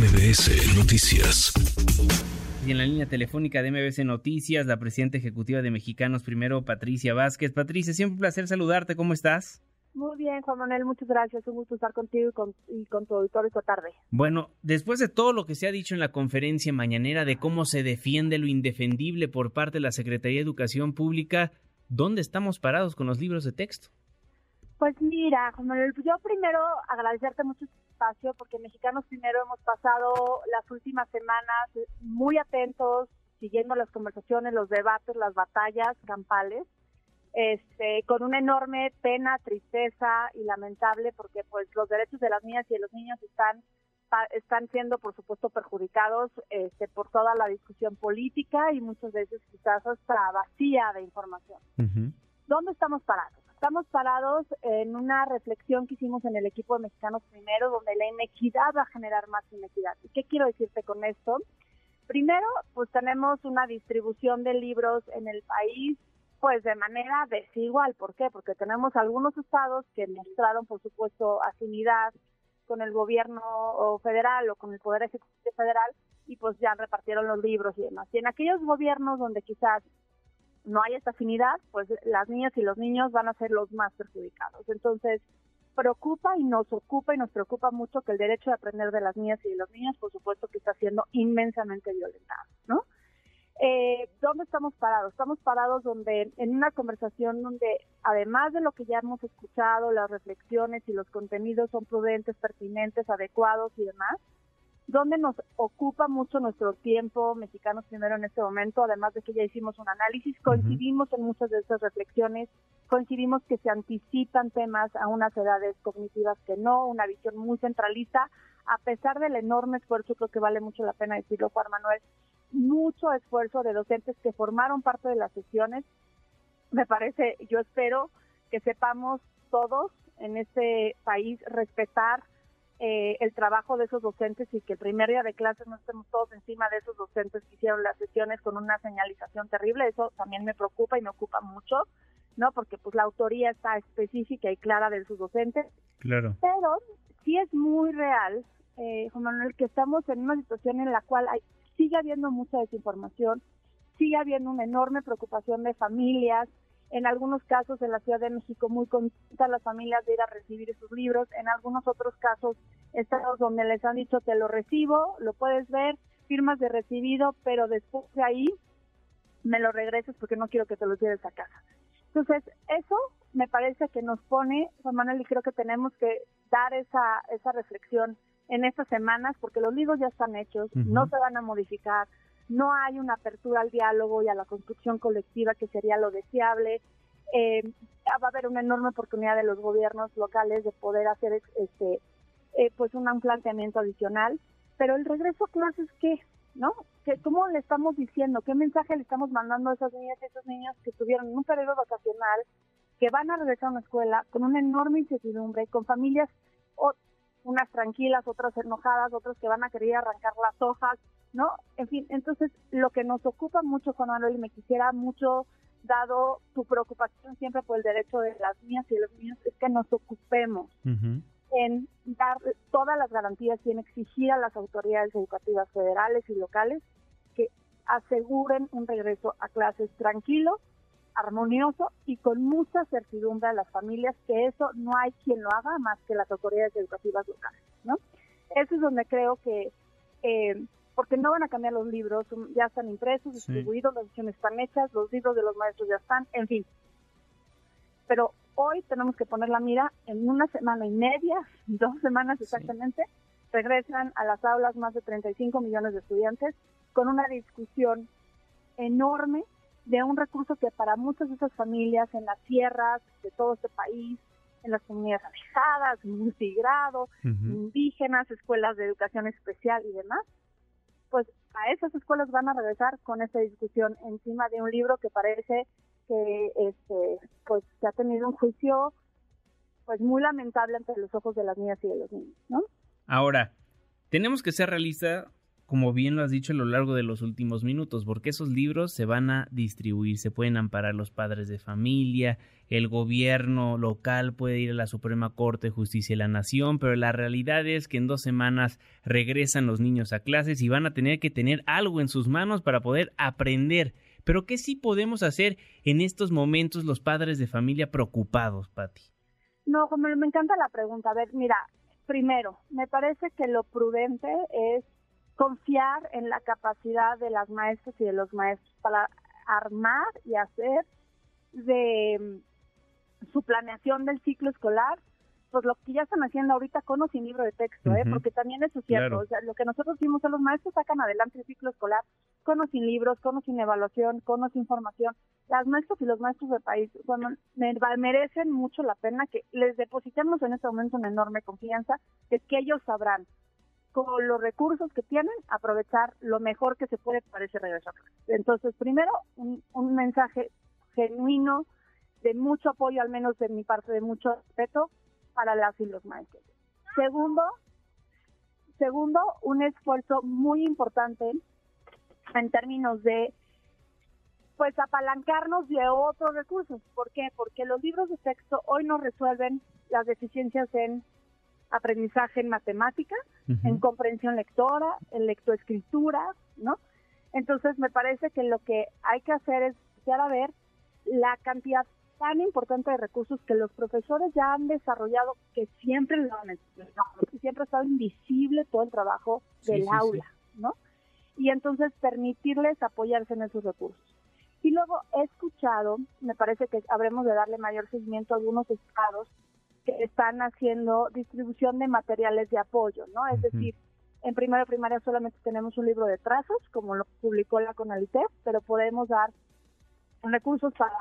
MBS Noticias. Y en la línea telefónica de MBS Noticias, la presidenta ejecutiva de Mexicanos Primero, Patricia Vázquez. Patricia, siempre un placer saludarte. ¿Cómo estás? Muy bien, Juan Manuel, muchas gracias. Un gusto estar contigo y con, y con tu auditorio esta tarde. Bueno, después de todo lo que se ha dicho en la conferencia mañanera de cómo se defiende lo indefendible por parte de la Secretaría de Educación Pública, ¿dónde estamos parados con los libros de texto? Pues mira, yo primero agradecerte mucho espacio porque mexicanos primero hemos pasado las últimas semanas muy atentos, siguiendo las conversaciones, los debates, las batallas campales, este, con una enorme pena, tristeza y lamentable porque pues los derechos de las niñas y de los niños están están siendo por supuesto perjudicados este, por toda la discusión política y muchas veces quizás hasta vacía de información. ¿Dónde estamos parados? Estamos parados en una reflexión que hicimos en el equipo de Mexicanos Primero, donde la inequidad va a generar más inequidad. ¿Y qué quiero decirte con esto? Primero, pues tenemos una distribución de libros en el país, pues de manera desigual. ¿Por qué? Porque tenemos algunos estados que mostraron, por supuesto, afinidad con el gobierno federal o con el Poder Ejecutivo Federal y pues ya repartieron los libros y demás. Y en aquellos gobiernos donde quizás no hay esta afinidad, pues las niñas y los niños van a ser los más perjudicados. Entonces, preocupa y nos ocupa y nos preocupa mucho que el derecho de aprender de las niñas y de los niños, por supuesto, que está siendo inmensamente violentado, ¿no? Eh, ¿Dónde estamos parados? Estamos parados donde en una conversación donde, además de lo que ya hemos escuchado, las reflexiones y los contenidos son prudentes, pertinentes, adecuados y demás, donde nos ocupa mucho nuestro tiempo mexicanos primero en este momento, además de que ya hicimos un análisis, coincidimos en muchas de estas reflexiones, coincidimos que se anticipan temas a unas edades cognitivas que no, una visión muy centralista, a pesar del enorme esfuerzo, creo que vale mucho la pena decirlo, Juan Manuel, mucho esfuerzo de docentes que formaron parte de las sesiones. Me parece, yo espero que sepamos todos en este país respetar eh, el trabajo de esos docentes y que el primer día de clases no estemos todos encima de esos docentes que hicieron las sesiones con una señalización terrible. Eso también me preocupa y me ocupa mucho, ¿no? Porque pues la autoría está específica y clara de sus docentes. Claro. Pero sí es muy real, eh, Juan Manuel, que estamos en una situación en la cual hay, sigue habiendo mucha desinformación, sigue habiendo una enorme preocupación de familias, en algunos casos en la Ciudad de México muy contentas las familias de ir a recibir esos libros, en algunos otros casos estados donde les han dicho te lo recibo, lo puedes ver, firmas de recibido, pero después de ahí me lo regresas porque no quiero que te lo lleves a casa. Entonces, eso me parece que nos pone, Juan Manuel, y creo que tenemos que dar esa, esa reflexión en estas semanas porque los libros ya están hechos, no se van a modificar, no hay una apertura al diálogo y a la construcción colectiva que sería lo deseable. Eh, va a haber una enorme oportunidad de los gobiernos locales de poder hacer este eh, pues un planteamiento adicional, pero el regreso a clases qué, ¿no? ¿Qué, ¿Cómo le estamos diciendo? ¿Qué mensaje le estamos mandando a esas niñas y esos niños que tuvieron un periodo vacacional, que van a regresar a una escuela con una enorme incertidumbre, con familias, unas tranquilas, otras enojadas, otras que van a querer arrancar las hojas, ¿no? En fin, entonces lo que nos ocupa mucho, Juan Manuel, y me quisiera mucho, dado tu preocupación siempre por el derecho de las niñas y de los niños, es que nos ocupemos en dar todas las garantías y en exigir a las autoridades educativas federales y locales que aseguren un regreso a clases tranquilo, armonioso y con mucha certidumbre a las familias que eso no hay quien lo haga más que las autoridades educativas locales, ¿no? Eso es donde creo que eh, porque no van a cambiar los libros, ya están impresos, distribuidos, las ediciones están hechas, los libros de los maestros ya están, en fin. Pero hoy tenemos que poner la mira en una semana y media, dos semanas exactamente, regresan a las aulas más de 35 millones de estudiantes con una discusión enorme de un recurso que para muchas de esas familias en las sierras de todo este país, en las comunidades alejadas, multigrado, indígenas, escuelas de educación especial y demás, pues a esas escuelas van a regresar con esta discusión encima de un libro que parece que este pues se ha tenido un juicio pues muy lamentable ante los ojos de las niñas y de los niños, ¿no? Ahora, tenemos que ser realistas como bien lo has dicho a lo largo de los últimos minutos, porque esos libros se van a distribuir, se pueden amparar los padres de familia, el gobierno local puede ir a la Suprema Corte de Justicia de la Nación, pero la realidad es que en dos semanas regresan los niños a clases y van a tener que tener algo en sus manos para poder aprender. Pero ¿qué sí podemos hacer en estos momentos los padres de familia preocupados, Patti? No, como me encanta la pregunta. A ver, mira, primero, me parece que lo prudente es confiar en la capacidad de las maestras y de los maestros para armar y hacer de mm, su planeación del ciclo escolar pues lo que ya están haciendo ahorita con o sin libro de texto, ¿eh? porque también eso es cierto, o sea, lo que nosotros vimos a los maestros sacan adelante el ciclo escolar con o sin libros, con o sin evaluación, con o sin formación. Las maestras y los maestros del país bueno, merecen mucho la pena que les depositemos en este momento una enorme confianza de que ellos sabrán con los recursos que tienen, aprovechar lo mejor que se puede para ese regreso. Entonces, primero, un, un mensaje genuino de mucho apoyo, al menos de mi parte, de mucho respeto para las y los maestros. Segundo, segundo, un esfuerzo muy importante en términos de pues apalancarnos de otros recursos. ¿Por qué? Porque los libros de texto hoy no resuelven las deficiencias en aprendizaje en matemática, en comprensión lectora, en lectoescritura, ¿no? Entonces me parece que lo que hay que hacer es empezar a ver la cantidad tan importante de recursos que los profesores ya han desarrollado que siempre lo han siempre ha estado invisible todo el trabajo del aula, ¿no? Y entonces permitirles apoyarse en esos recursos. Y luego he escuchado, me parece que habremos de darle mayor seguimiento a algunos estados que están haciendo distribución de materiales de apoyo, ¿no? Es decir, en primera primaria solamente tenemos un libro de trazos, como lo publicó la CONALITEP, pero podemos dar recursos para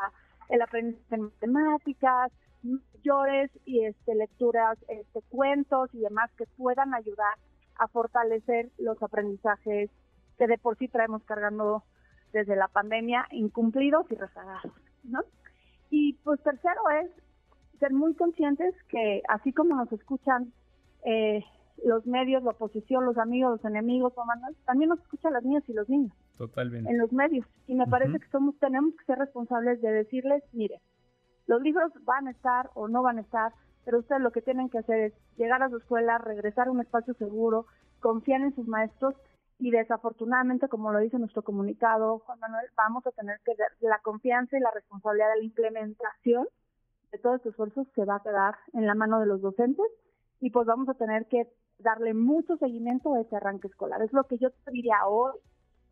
el aprendizaje de matemáticas, mayores y este, lecturas, este, cuentos y demás que puedan ayudar a fortalecer los aprendizajes que de por sí traemos cargando desde la pandemia, incumplidos y rezagados, ¿no? Y pues tercero es ser muy conscientes que así como nos escuchan eh, los medios, la oposición, los amigos, los enemigos, también nos escuchan las niñas y los niños. Totalmente. En los medios. Y me parece que somos, tenemos que ser responsables de decirles, mire, los libros van a estar o no van a estar, pero ustedes lo que tienen que hacer es llegar a su escuela, regresar a un espacio seguro, confiar en sus maestros y desafortunadamente, como lo dice nuestro comunicado, Juan Manuel, vamos a tener que dar la confianza y la responsabilidad de la implementación de todos estos esfuerzos se va a quedar en la mano de los docentes y pues vamos a tener que darle mucho seguimiento a ese arranque escolar. Es lo que yo te diría hoy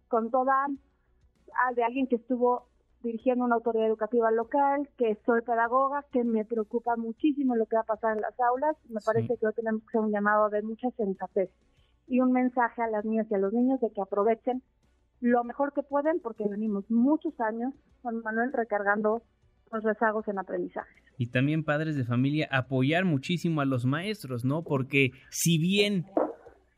con toda ah, de alguien que estuvo dirigiendo una autoridad educativa local, que soy pedagoga, que me preocupa muchísimo lo que va a pasar en las aulas. Me parece que hoy tenemos que hacer un llamado de mucha sensatez y un mensaje a las niñas y a los niños de que aprovechen lo mejor que pueden porque venimos muchos años, Juan Manuel, recargando los rezagos en aprendizaje. Y también padres de familia apoyar muchísimo a los maestros, ¿no? Porque si bien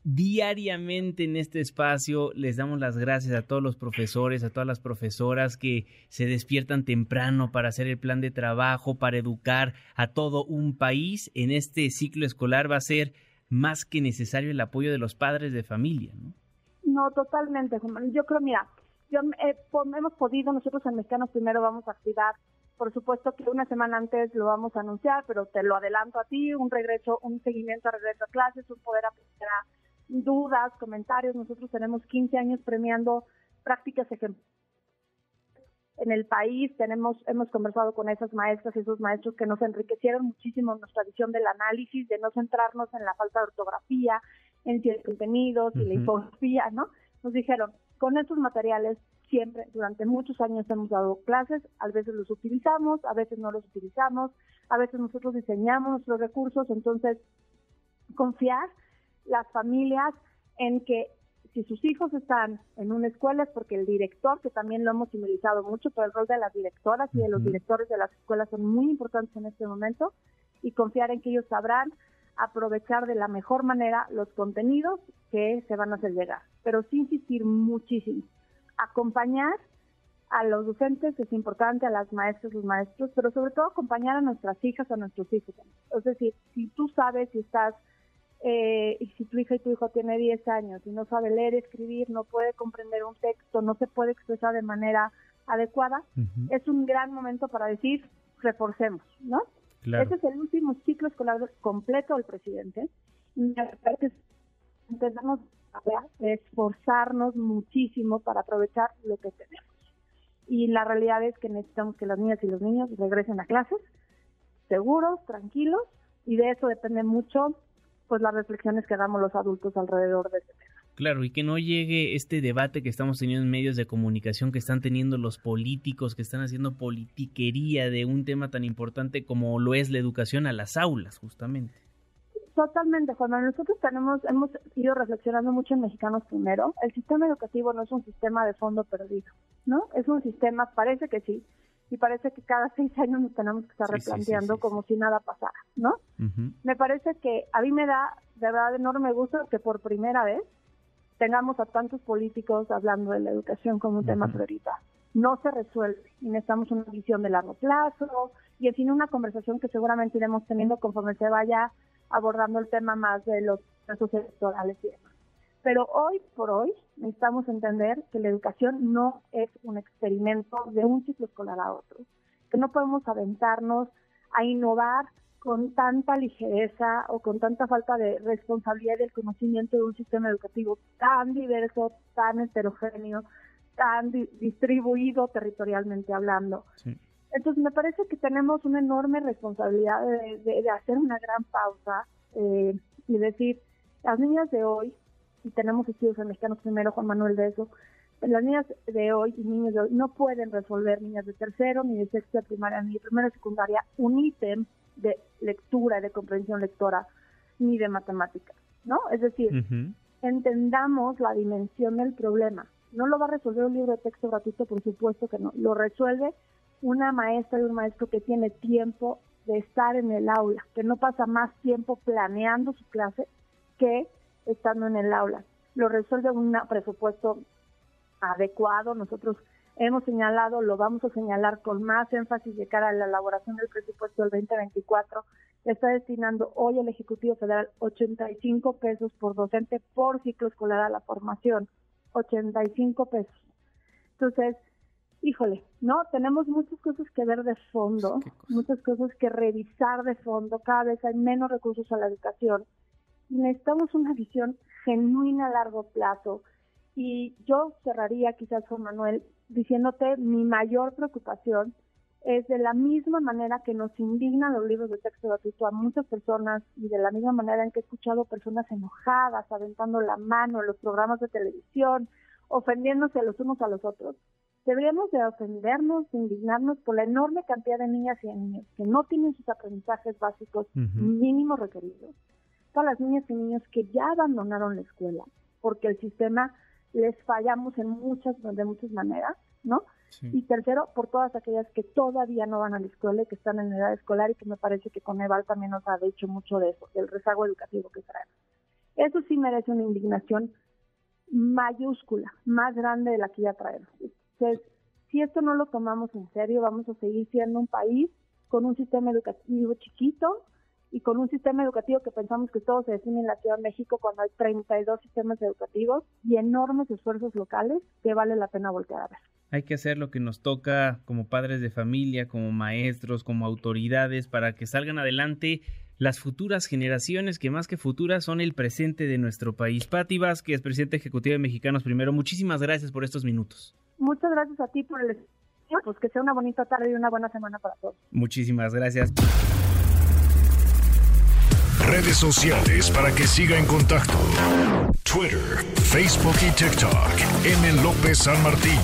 diariamente en este espacio les damos las gracias a todos los profesores, a todas las profesoras que se despiertan temprano para hacer el plan de trabajo, para educar a todo un país, en este ciclo escolar va a ser más que necesario el apoyo de los padres de familia, ¿no? No, totalmente, Yo creo, mira, yo, eh, hemos podido, nosotros en Mexicanos primero vamos a activar por supuesto que una semana antes lo vamos a anunciar, pero te lo adelanto a ti, un regreso, un seguimiento a regreso a clases, un poder aprender a dudas, comentarios. Nosotros tenemos 15 años premiando prácticas ejemplares en el país. Tenemos, hemos conversado con esas maestras y esos maestros que nos enriquecieron muchísimo nuestra visión del análisis, de no centrarnos en la falta de ortografía, en ciertos contenidos y la infografía, ¿no? Nos dijeron, con estos materiales siempre, durante muchos años hemos dado clases, a veces los utilizamos, a veces no los utilizamos, a veces nosotros diseñamos nuestros recursos, entonces confiar las familias en que si sus hijos están en una escuela es porque el director, que también lo hemos simbolizado mucho, pero el rol de las directoras y de los directores de las escuelas son muy importantes en este momento, y confiar en que ellos sabrán aprovechar de la mejor manera los contenidos que se van a hacer llegar, pero sí insistir muchísimo acompañar a los docentes es importante, a las maestras, los maestros, pero sobre todo acompañar a nuestras hijas, a nuestros hijos. Es decir, si tú sabes si estás eh, y si tu hija y tu hijo tiene 10 años y no sabe leer, escribir, no puede comprender un texto, no se puede expresar de manera adecuada, es un gran momento para decir, reforcemos, ¿no? Ese es el último ciclo escolar completo del presidente. Y intentamos esforzarnos muchísimo para aprovechar lo que tenemos. Y la realidad es que necesitamos que las niñas y los niños regresen a clases seguros, tranquilos, y de eso depende mucho pues las reflexiones que damos los adultos alrededor de este tema. Claro, y que no llegue este debate que estamos teniendo en medios de comunicación, que están teniendo los políticos, que están haciendo politiquería de un tema tan importante como lo es la educación a las aulas, justamente. Totalmente, Juan Nosotros tenemos, hemos ido reflexionando mucho en Mexicanos Primero. El sistema educativo no es un sistema de fondo perdido, ¿no? Es un sistema, parece que sí, y parece que cada seis años nos tenemos que estar replanteando como si nada pasara, ¿no? Me parece que a mí me da de verdad enorme gusto que por primera vez tengamos a tantos políticos hablando de la educación como un tema prioritario. No se resuelve y necesitamos una visión de largo plazo y en fin una conversación que seguramente iremos teniendo conforme se vaya abordando el tema más de los procesos electorales y demás. Pero hoy por hoy necesitamos entender que la educación no es un experimento de un ciclo escolar a otro, que no podemos aventarnos a innovar con tanta ligereza o con tanta falta de responsabilidad del conocimiento de un sistema educativo tan diverso, tan heterogéneo, tan distribuido territorialmente hablando. Entonces me parece que tenemos una enorme responsabilidad de, hacer una gran pausa eh, y decir, las niñas de hoy y tenemos estudios en mexicanos primero, Juan Manuel, de eso, las niñas de hoy y niños de hoy no pueden resolver, niñas de tercero, ni de sexto de primaria, ni de primera secundaria, un ítem de lectura, de comprensión lectora, ni de matemáticas, ¿no? Es decir, entendamos la dimensión del problema. No lo va a resolver un libro de texto gratuito, por supuesto que no. Lo resuelve una maestra y un maestro que tiene tiempo de estar en el aula, que no pasa más tiempo planeando su clase que estando en el aula. Lo resuelve un presupuesto adecuado. Nosotros hemos señalado, lo vamos a señalar con más énfasis de cara a la elaboración del presupuesto del 2024. Está destinando hoy el Ejecutivo Federal 85 pesos por docente por ciclo escolar a la formación. 85 pesos. Entonces, híjole, ¿no? Tenemos muchas cosas que ver de fondo, muchas cosas que revisar de fondo. Cada vez hay menos recursos a la educación necesitamos una visión genuina a largo plazo. Y yo cerraría quizás, Juan Manuel, diciéndote mi mayor preocupación es de la misma manera que nos indignan los libros de texto gratuito a muchas personas y de la misma manera en que he escuchado personas enojadas, aventando la mano en los programas de televisión, ofendiéndose los unos a los otros. Deberíamos de ofendernos, de indignarnos por la enorme cantidad de niñas y niños que no tienen sus aprendizajes básicos mínimos requeridos todas las niñas y niños que ya abandonaron la escuela, porque el sistema les fallamos en muchas, de muchas maneras, ¿no? Y tercero, por todas aquellas que todavía no van a la escuela y que están en edad escolar y que me parece que Coneval también nos ha dicho mucho de eso, del rezago educativo que traemos. Eso sí merece una indignación mayúscula, más grande de la que ya traemos. Entonces, si esto no lo tomamos en serio, vamos a seguir siendo un país con un sistema educativo chiquito, y con un sistema educativo que pensamos que todo se define en la Ciudad de México cuando hay 32 sistemas educativos y enormes esfuerzos locales que vale la pena voltear a ver. Hay que hacer lo que nos toca como padres de familia, como maestros, como autoridades para que salgan adelante las futuras generaciones que más que futuras son el presente de nuestro país. Pati Vázquez, presidente ejecutivo de Mexicanos Primero, muchísimas gracias por estos minutos. Muchas gracias a ti por el pues que sea una bonita tarde y una buena semana para todos. Muchísimas gracias redes sociales para que siga en contacto: Twitter, Facebook y TikTok. M. López San Martín.